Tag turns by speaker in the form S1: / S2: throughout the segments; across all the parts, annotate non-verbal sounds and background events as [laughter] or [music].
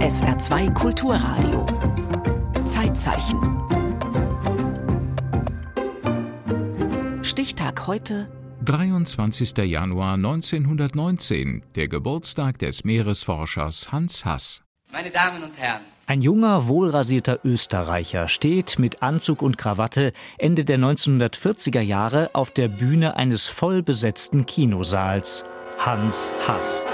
S1: SR2 Kulturradio. Zeitzeichen. Stichtag heute
S2: 23. Januar 1919, der Geburtstag des Meeresforschers Hans Hass.
S3: Meine Damen und Herren,
S4: Ein junger, wohlrasierter Österreicher steht mit Anzug und Krawatte Ende der 1940er Jahre auf der Bühne eines vollbesetzten Kinosaals. Hans Hass.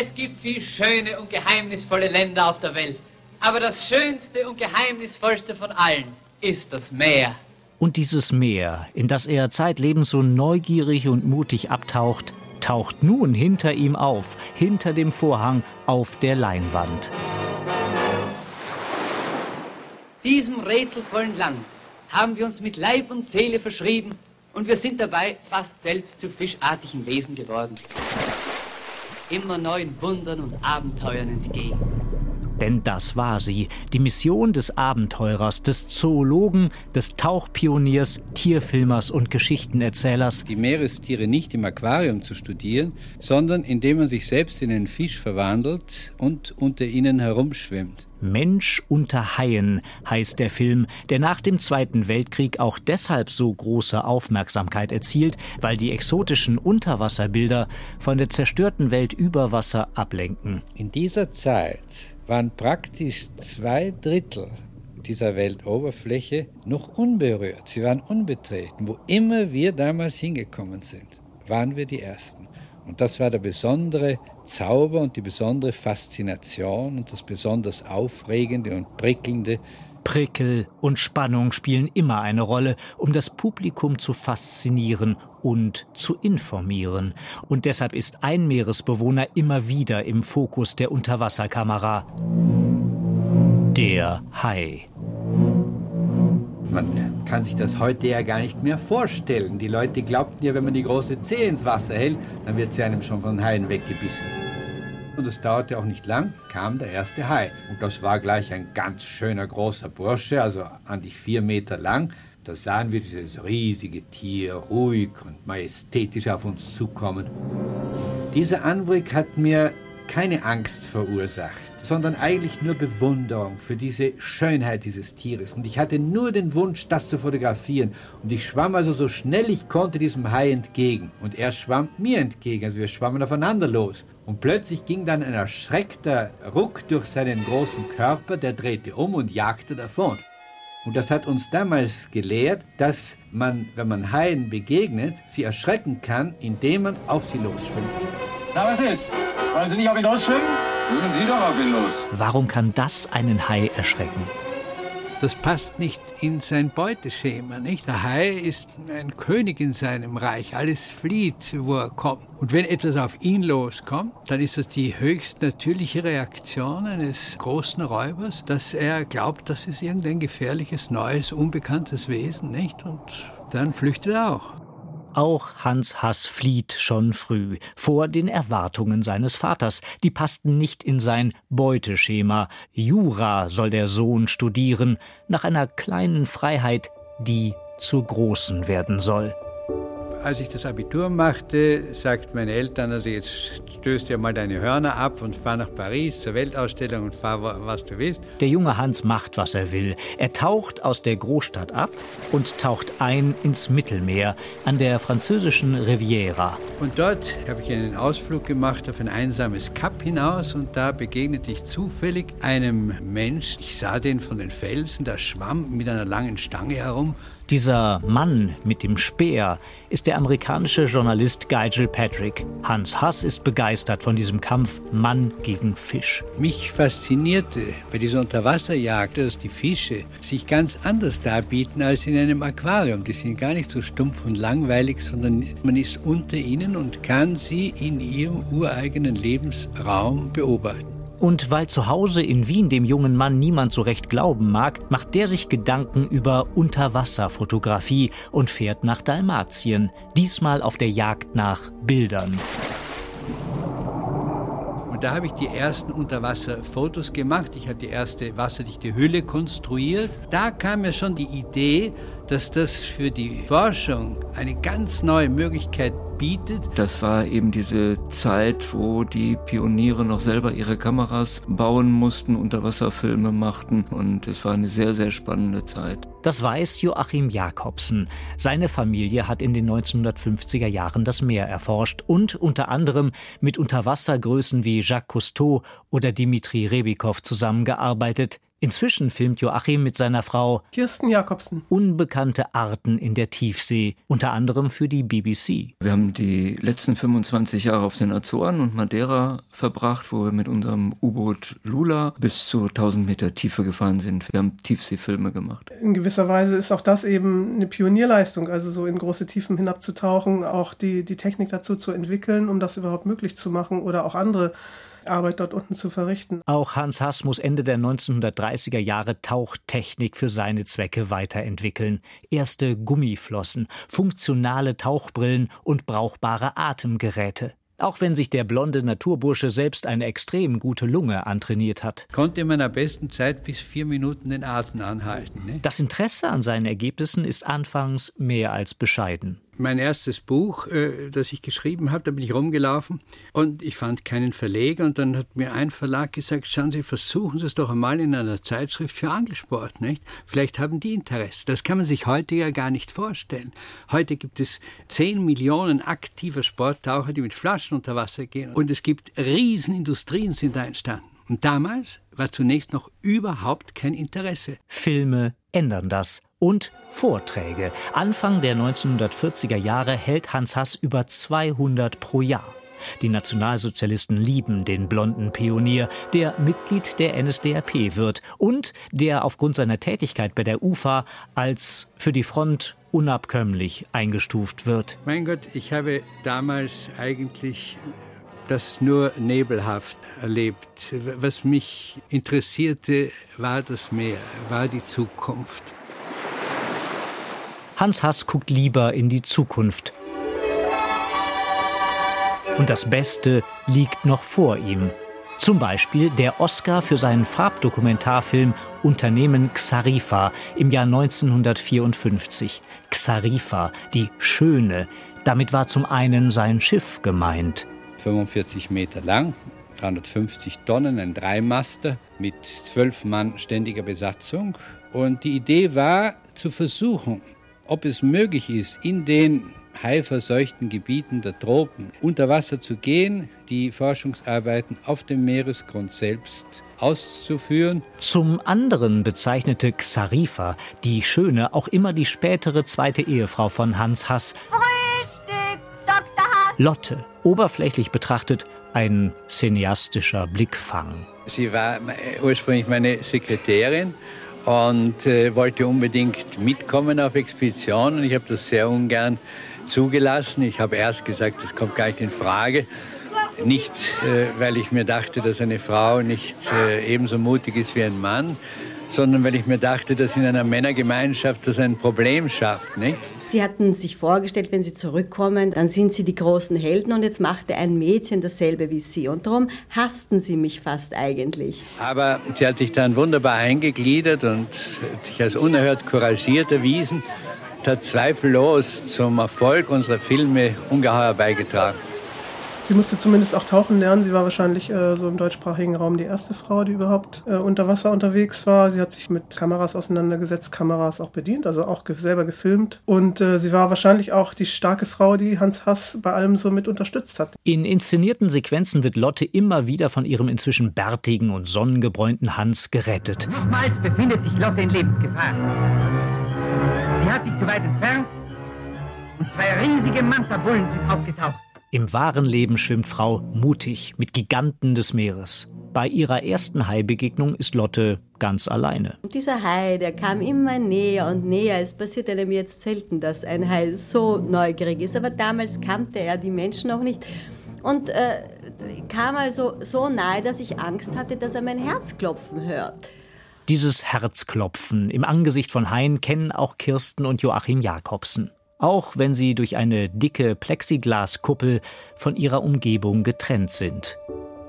S3: Es gibt viel schöne und geheimnisvolle Länder auf der Welt. Aber das schönste und geheimnisvollste von allen ist das Meer.
S4: Und dieses Meer, in das er zeitlebens so neugierig und mutig abtaucht, taucht nun hinter ihm auf, hinter dem Vorhang auf der Leinwand.
S3: Diesem rätselvollen Land haben wir uns mit Leib und Seele verschrieben und wir sind dabei fast selbst zu fischartigen Wesen geworden. Immer neuen Wundern und Abenteuern entgegen.
S4: Denn das war sie, die Mission des Abenteurers, des Zoologen, des Tauchpioniers, Tierfilmers und Geschichtenerzählers,
S5: die Meerestiere nicht im Aquarium zu studieren, sondern indem man sich selbst in einen Fisch verwandelt und unter ihnen herumschwimmt.
S4: Mensch unter Haien heißt der Film, der nach dem Zweiten Weltkrieg auch deshalb so große Aufmerksamkeit erzielt, weil die exotischen Unterwasserbilder von der zerstörten Welt über Wasser ablenken.
S5: In dieser Zeit waren praktisch zwei Drittel dieser Weltoberfläche noch unberührt. Sie waren unbetreten. Wo immer wir damals hingekommen sind, waren wir die Ersten. Und das war der besondere Zauber und die besondere Faszination und das besonders Aufregende und Prickelnde.
S4: Prickel und Spannung spielen immer eine Rolle, um das Publikum zu faszinieren und zu informieren. Und deshalb ist ein Meeresbewohner immer wieder im Fokus der Unterwasserkamera. Der Hai.
S6: Man kann sich das heute ja gar nicht mehr vorstellen. Die Leute glaubten ja, wenn man die große Zehe ins Wasser hält, dann wird sie einem schon von Haien weggebissen. Und es dauerte auch nicht lang, kam der erste Hai. Und das war gleich ein ganz schöner großer Bursche, also an die vier Meter lang. Da sahen wir dieses riesige Tier ruhig und majestätisch auf uns zukommen. Dieser Anblick hat mir keine Angst verursacht, sondern eigentlich nur Bewunderung für diese Schönheit dieses Tieres. Und ich hatte nur den Wunsch, das zu fotografieren. Und ich schwamm also so schnell ich konnte diesem Hai entgegen. Und er schwamm mir entgegen, also wir schwammen aufeinander los. Und plötzlich ging dann ein erschreckter Ruck durch seinen großen Körper, der drehte um und jagte davon. Und das hat uns damals gelehrt, dass man, wenn man Haien begegnet, sie erschrecken kann, indem man auf sie losschwimmt.
S7: Na, was ist? Wollen Sie nicht auf ihn losschwimmen? Schwimmen Sie doch auf ihn los.
S4: Warum kann das einen Hai erschrecken?
S5: Das passt nicht in sein Beuteschema, nicht? Der Hai ist ein König in seinem Reich. Alles flieht, wo er kommt. Und wenn etwas auf ihn loskommt, dann ist das die höchst natürliche Reaktion eines großen Räubers, dass er glaubt, das ist irgendein gefährliches, neues, unbekanntes Wesen, nicht? Und dann flüchtet er auch.
S4: Auch Hans Hass flieht schon früh, vor den Erwartungen seines Vaters. Die passten nicht in sein Beuteschema. Jura soll der Sohn studieren, nach einer kleinen Freiheit, die zur großen werden soll.
S5: Als ich das Abitur machte, sagten meine Eltern, also jetzt stößt dir mal deine Hörner ab und fahr nach Paris zur Weltausstellung und fahr, was du willst.
S4: Der junge Hans macht, was er will. Er taucht aus der Großstadt ab und taucht ein ins Mittelmeer an der französischen Riviera.
S5: Und dort habe ich einen Ausflug gemacht auf ein einsames Kap hinaus und da begegnete ich zufällig einem Mensch. Ich sah den von den Felsen, der schwamm mit einer langen Stange herum.
S4: Dieser Mann mit dem Speer ist der amerikanische Journalist Guy Patrick. Hans Hass ist begeistert von diesem Kampf Mann gegen Fisch.
S5: Mich faszinierte bei dieser Unterwasserjagd, dass die Fische sich ganz anders darbieten als in einem Aquarium. Die sind gar nicht so stumpf und langweilig, sondern man ist unter ihnen und kann sie in ihrem ureigenen Lebensraum beobachten.
S4: Und weil zu Hause in Wien dem jungen Mann niemand so recht glauben mag, macht der sich Gedanken über Unterwasserfotografie und fährt nach Dalmatien, diesmal auf der Jagd nach Bildern.
S5: Und da habe ich die ersten Unterwasserfotos gemacht. Ich habe die erste wasserdichte Hülle konstruiert. Da kam mir schon die Idee,
S8: dass das für die Forschung eine ganz neue Möglichkeit bietet.
S9: Das war eben diese Zeit, wo die Pioniere noch selber ihre Kameras bauen mussten, Unterwasserfilme machten und es war eine sehr, sehr spannende Zeit.
S4: Das weiß Joachim Jakobsen. Seine Familie hat in den 1950er Jahren das Meer erforscht und unter anderem mit Unterwassergrößen wie Jacques Cousteau oder Dimitri Rebikow zusammengearbeitet, Inzwischen filmt Joachim mit seiner Frau
S10: Kirsten Jakobsen
S4: unbekannte Arten in der Tiefsee, unter anderem für die BBC.
S9: Wir haben die letzten 25 Jahre auf den Azoren und Madeira verbracht, wo wir mit unserem U-Boot Lula bis zu 1000 Meter Tiefe gefahren sind. Wir haben Tiefseefilme gemacht.
S10: In gewisser Weise ist auch das eben eine Pionierleistung, also so in große Tiefen hinabzutauchen, auch die, die Technik dazu zu entwickeln, um das überhaupt möglich zu machen oder auch andere Arbeit dort unten zu verrichten.
S4: Auch Hans Hass muss Ende der 1930er Jahre Tauchtechnik für seine Zwecke weiterentwickeln. Erste Gummiflossen, funktionale Tauchbrillen und brauchbare Atemgeräte. Auch wenn sich der blonde Naturbursche selbst eine extrem gute Lunge antrainiert hat.
S8: Konnte man am besten Zeit bis vier Minuten den Atem anhalten. Ne?
S4: Das Interesse an seinen Ergebnissen ist anfangs mehr als bescheiden
S8: mein erstes Buch, äh, das ich geschrieben habe, da bin ich rumgelaufen und ich fand keinen Verleger und dann hat mir ein Verlag gesagt, schauen Sie, versuchen Sie es doch einmal in einer Zeitschrift für Angelsport, nicht? Vielleicht haben die Interesse. Das kann man sich heute ja gar nicht vorstellen. Heute gibt es 10 Millionen aktiver Sporttaucher, die mit Flaschen unter Wasser gehen und es gibt Riesenindustrien sind da entstanden. Und damals war zunächst noch überhaupt kein Interesse.
S4: Filme ändern das und Vorträge. Anfang der 1940er Jahre hält Hans Hass über 200 pro Jahr. Die Nationalsozialisten lieben den blonden Pionier, der Mitglied der NSDAP wird und der aufgrund seiner Tätigkeit bei der UFA als für die Front unabkömmlich eingestuft wird.
S8: Mein Gott, ich habe damals eigentlich das nur nebelhaft erlebt. Was mich interessierte, war das Meer, war die Zukunft.
S4: Hans Hass guckt lieber in die Zukunft. Und das Beste liegt noch vor ihm. Zum Beispiel der Oscar für seinen Farbdokumentarfilm Unternehmen Xarifa im Jahr 1954. Xarifa, die Schöne. Damit war zum einen sein Schiff gemeint.
S5: 45 Meter lang, 350 Tonnen, ein Dreimaster mit zwölf Mann ständiger Besatzung. Und die Idee war zu versuchen, ob es möglich ist, in den haiverseuchten Gebieten der Tropen unter Wasser zu gehen, die Forschungsarbeiten auf dem Meeresgrund selbst auszuführen.
S4: Zum anderen bezeichnete Xarifa, die Schöne, auch immer die spätere zweite Ehefrau von Hans Hass. Frühstück, Dr. Hass. Lotte, oberflächlich betrachtet ein cineastischer Blickfang.
S5: Sie war ursprünglich meine Sekretärin und äh, wollte unbedingt mitkommen auf Expedition und ich habe das sehr ungern zugelassen. Ich habe erst gesagt, das kommt gar nicht in Frage. Nicht, äh, weil ich mir dachte, dass eine Frau nicht äh, ebenso mutig ist wie ein Mann, sondern weil ich mir dachte, dass in einer Männergemeinschaft das ein Problem schafft. Nicht?
S11: Sie hatten sich vorgestellt, wenn Sie zurückkommen, dann sind Sie die großen Helden und jetzt machte ein Mädchen dasselbe wie Sie. Und darum hassten Sie mich fast eigentlich.
S5: Aber sie hat sich dann wunderbar eingegliedert und sich als unerhört couragiert erwiesen und hat zweifellos zum Erfolg unserer Filme ungeheuer beigetragen.
S10: Sie musste zumindest auch tauchen lernen. Sie war wahrscheinlich äh, so im deutschsprachigen Raum die erste Frau, die überhaupt äh, unter Wasser unterwegs war. Sie hat sich mit Kameras auseinandergesetzt, Kameras auch bedient, also auch ge selber gefilmt. Und äh, sie war wahrscheinlich auch die starke Frau, die Hans Hass bei allem so mit unterstützt hat.
S4: In inszenierten Sequenzen wird Lotte immer wieder von ihrem inzwischen bärtigen und sonnengebräunten Hans gerettet.
S3: Nochmals befindet sich Lotte in Lebensgefahr. Sie hat sich zu weit entfernt und zwei riesige Manta-Bullen sind aufgetaucht.
S4: Im wahren Leben schwimmt Frau mutig mit Giganten des Meeres. Bei ihrer ersten Haibegegnung ist Lotte ganz alleine.
S11: Und dieser Hai, der kam immer näher und näher. Es passiert einem jetzt selten, dass ein Hai so neugierig ist. Aber damals kannte er die Menschen noch nicht. Und äh, kam also so nahe, dass ich Angst hatte, dass er mein Herz klopfen hört.
S4: Dieses Herzklopfen im Angesicht von Haien kennen auch Kirsten und Joachim Jakobsen auch wenn sie durch eine dicke Plexiglaskuppel von ihrer Umgebung getrennt sind.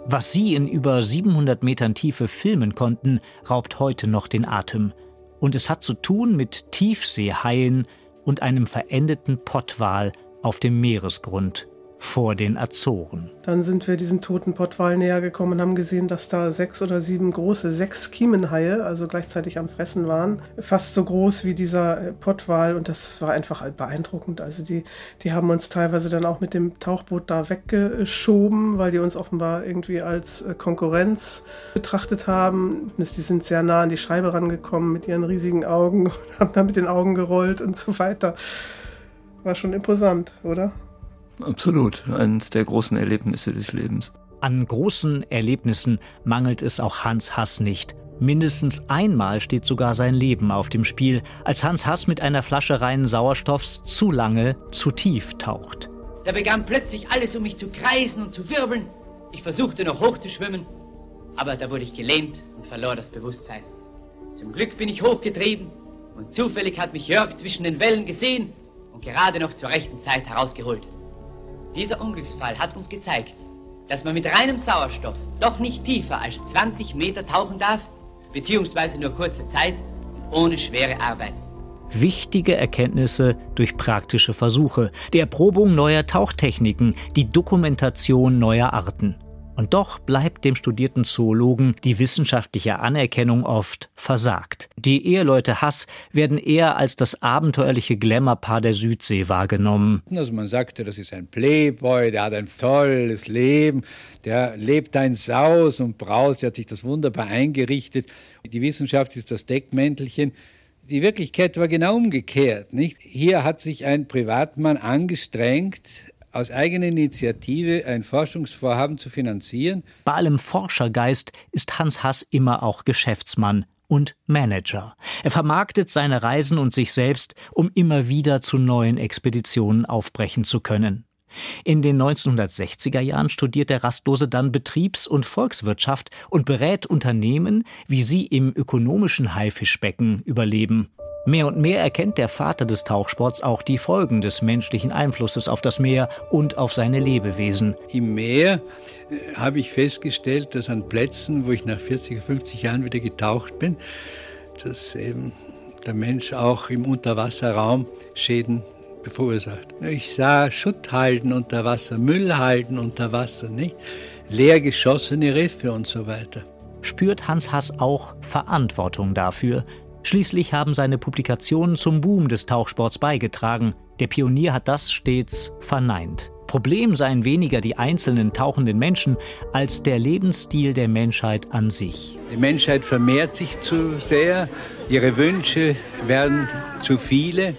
S4: Was sie in über 700 Metern Tiefe filmen konnten, raubt heute noch den Atem. Und es hat zu tun mit Tiefseehaien und einem verendeten Pottwal auf dem Meeresgrund vor den Azoren.
S10: Dann sind wir diesem toten Pottwal näher gekommen und haben gesehen, dass da sechs oder sieben große, sechs Kiemenhaie, also gleichzeitig am Fressen waren. Fast so groß wie dieser äh, Pottwal und das war einfach beeindruckend. Also die, die haben uns teilweise dann auch mit dem Tauchboot da weggeschoben, weil die uns offenbar irgendwie als äh, Konkurrenz betrachtet haben. Die sind sehr nah an die Scheibe rangekommen mit ihren riesigen Augen [laughs] und haben dann mit den Augen gerollt und so weiter. War schon imposant, oder?
S9: Absolut, eines der großen Erlebnisse des Lebens.
S4: An großen Erlebnissen mangelt es auch Hans Hass nicht. Mindestens einmal steht sogar sein Leben auf dem Spiel, als Hans Hass mit einer Flasche reinen Sauerstoffs zu lange, zu tief taucht.
S3: Da begann plötzlich alles um mich zu kreisen und zu wirbeln. Ich versuchte noch hochzuschwimmen, aber da wurde ich gelähmt und verlor das Bewusstsein. Zum Glück bin ich hochgetrieben und zufällig hat mich Jörg zwischen den Wellen gesehen und gerade noch zur rechten Zeit herausgeholt. Dieser Unglücksfall hat uns gezeigt, dass man mit reinem Sauerstoff doch nicht tiefer als 20 Meter tauchen darf, beziehungsweise nur kurze Zeit und ohne schwere Arbeit.
S4: Wichtige Erkenntnisse durch praktische Versuche, die Erprobung neuer Tauchtechniken, die Dokumentation neuer Arten. Und doch bleibt dem studierten Zoologen die wissenschaftliche Anerkennung oft versagt. Die Eheleute Hass werden eher als das abenteuerliche Glamourpaar der Südsee wahrgenommen.
S5: Also man sagte, das ist ein Playboy, der hat ein tolles Leben, der lebt ein Saus und Braus, der hat sich das wunderbar eingerichtet. Die Wissenschaft ist das Deckmäntelchen. Die Wirklichkeit war genau umgekehrt. Nicht? Hier hat sich ein Privatmann angestrengt, aus eigener Initiative ein Forschungsvorhaben zu finanzieren.
S4: Bei allem Forschergeist ist Hans Hass immer auch Geschäftsmann und Manager. Er vermarktet seine Reisen und sich selbst, um immer wieder zu neuen Expeditionen aufbrechen zu können. In den 1960er Jahren studiert der Rastlose dann Betriebs- und Volkswirtschaft und berät Unternehmen, wie sie im ökonomischen Haifischbecken überleben. Mehr und mehr erkennt der Vater des Tauchsports auch die Folgen des menschlichen Einflusses auf das Meer und auf seine Lebewesen.
S5: Im Meer äh, habe ich festgestellt, dass an Plätzen, wo ich nach 40, 50 Jahren wieder getaucht bin, dass eben der Mensch auch im Unterwasserraum Schäden verursacht. Ich sah Schutthalden unter Wasser, Müllhalden unter Wasser, nicht? leer geschossene Riffe und so weiter.
S4: Spürt Hans Hass auch Verantwortung dafür, Schließlich haben seine Publikationen zum Boom des Tauchsports beigetragen. Der Pionier hat das stets verneint. Problem seien weniger die einzelnen tauchenden Menschen als der Lebensstil der Menschheit an sich.
S5: Die Menschheit vermehrt sich zu sehr, ihre Wünsche werden zu viele,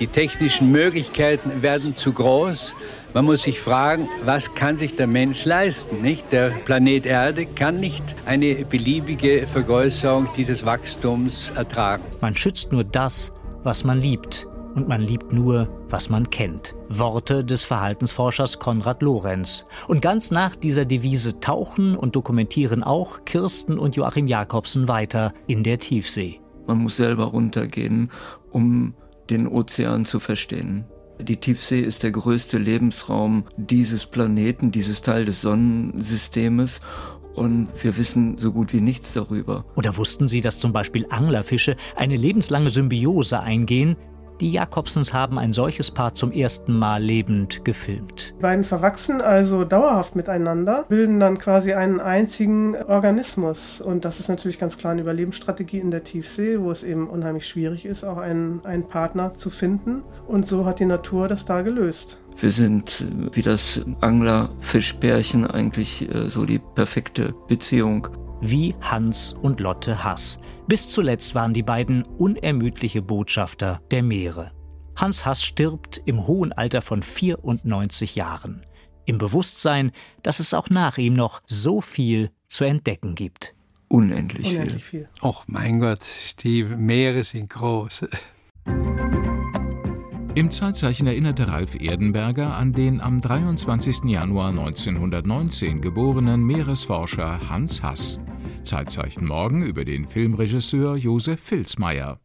S5: die technischen Möglichkeiten werden zu groß. Man muss sich fragen, was kann sich der Mensch leisten? Nicht? Der Planet Erde kann nicht eine beliebige Vergrößerung dieses Wachstums ertragen.
S4: Man schützt nur das, was man liebt. Und man liebt nur, was man kennt. Worte des Verhaltensforschers Konrad Lorenz. Und ganz nach dieser Devise tauchen und dokumentieren auch Kirsten und Joachim Jakobsen weiter in der Tiefsee.
S9: Man muss selber runtergehen, um den Ozean zu verstehen. Die Tiefsee ist der größte Lebensraum dieses Planeten, dieses Teil des Sonnensystems. Und wir wissen so gut wie nichts darüber.
S4: Oder wussten Sie, dass zum Beispiel Anglerfische eine lebenslange Symbiose eingehen, die Jakobsens haben ein solches Paar zum ersten Mal lebend gefilmt.
S10: Die beiden verwachsen also dauerhaft miteinander, bilden dann quasi einen einzigen Organismus. Und das ist natürlich ganz klar eine Überlebensstrategie in der Tiefsee, wo es eben unheimlich schwierig ist, auch einen, einen Partner zu finden. Und so hat die Natur das da gelöst.
S9: Wir sind wie das Angler-Fischbärchen eigentlich äh, so die perfekte Beziehung
S4: wie Hans und Lotte Hass. Bis zuletzt waren die beiden unermüdliche Botschafter der Meere. Hans Hass stirbt im hohen Alter von 94 Jahren. Im Bewusstsein, dass es auch nach ihm noch so viel zu entdecken gibt.
S9: Unendlich, Unendlich viel.
S5: viel. Och mein Gott, die Meere sind groß.
S2: Im Zeitzeichen erinnerte Ralf Erdenberger an den am 23. Januar 1919 geborenen Meeresforscher Hans Hass. Zeitzeichen morgen über den Filmregisseur Josef Filzmeier.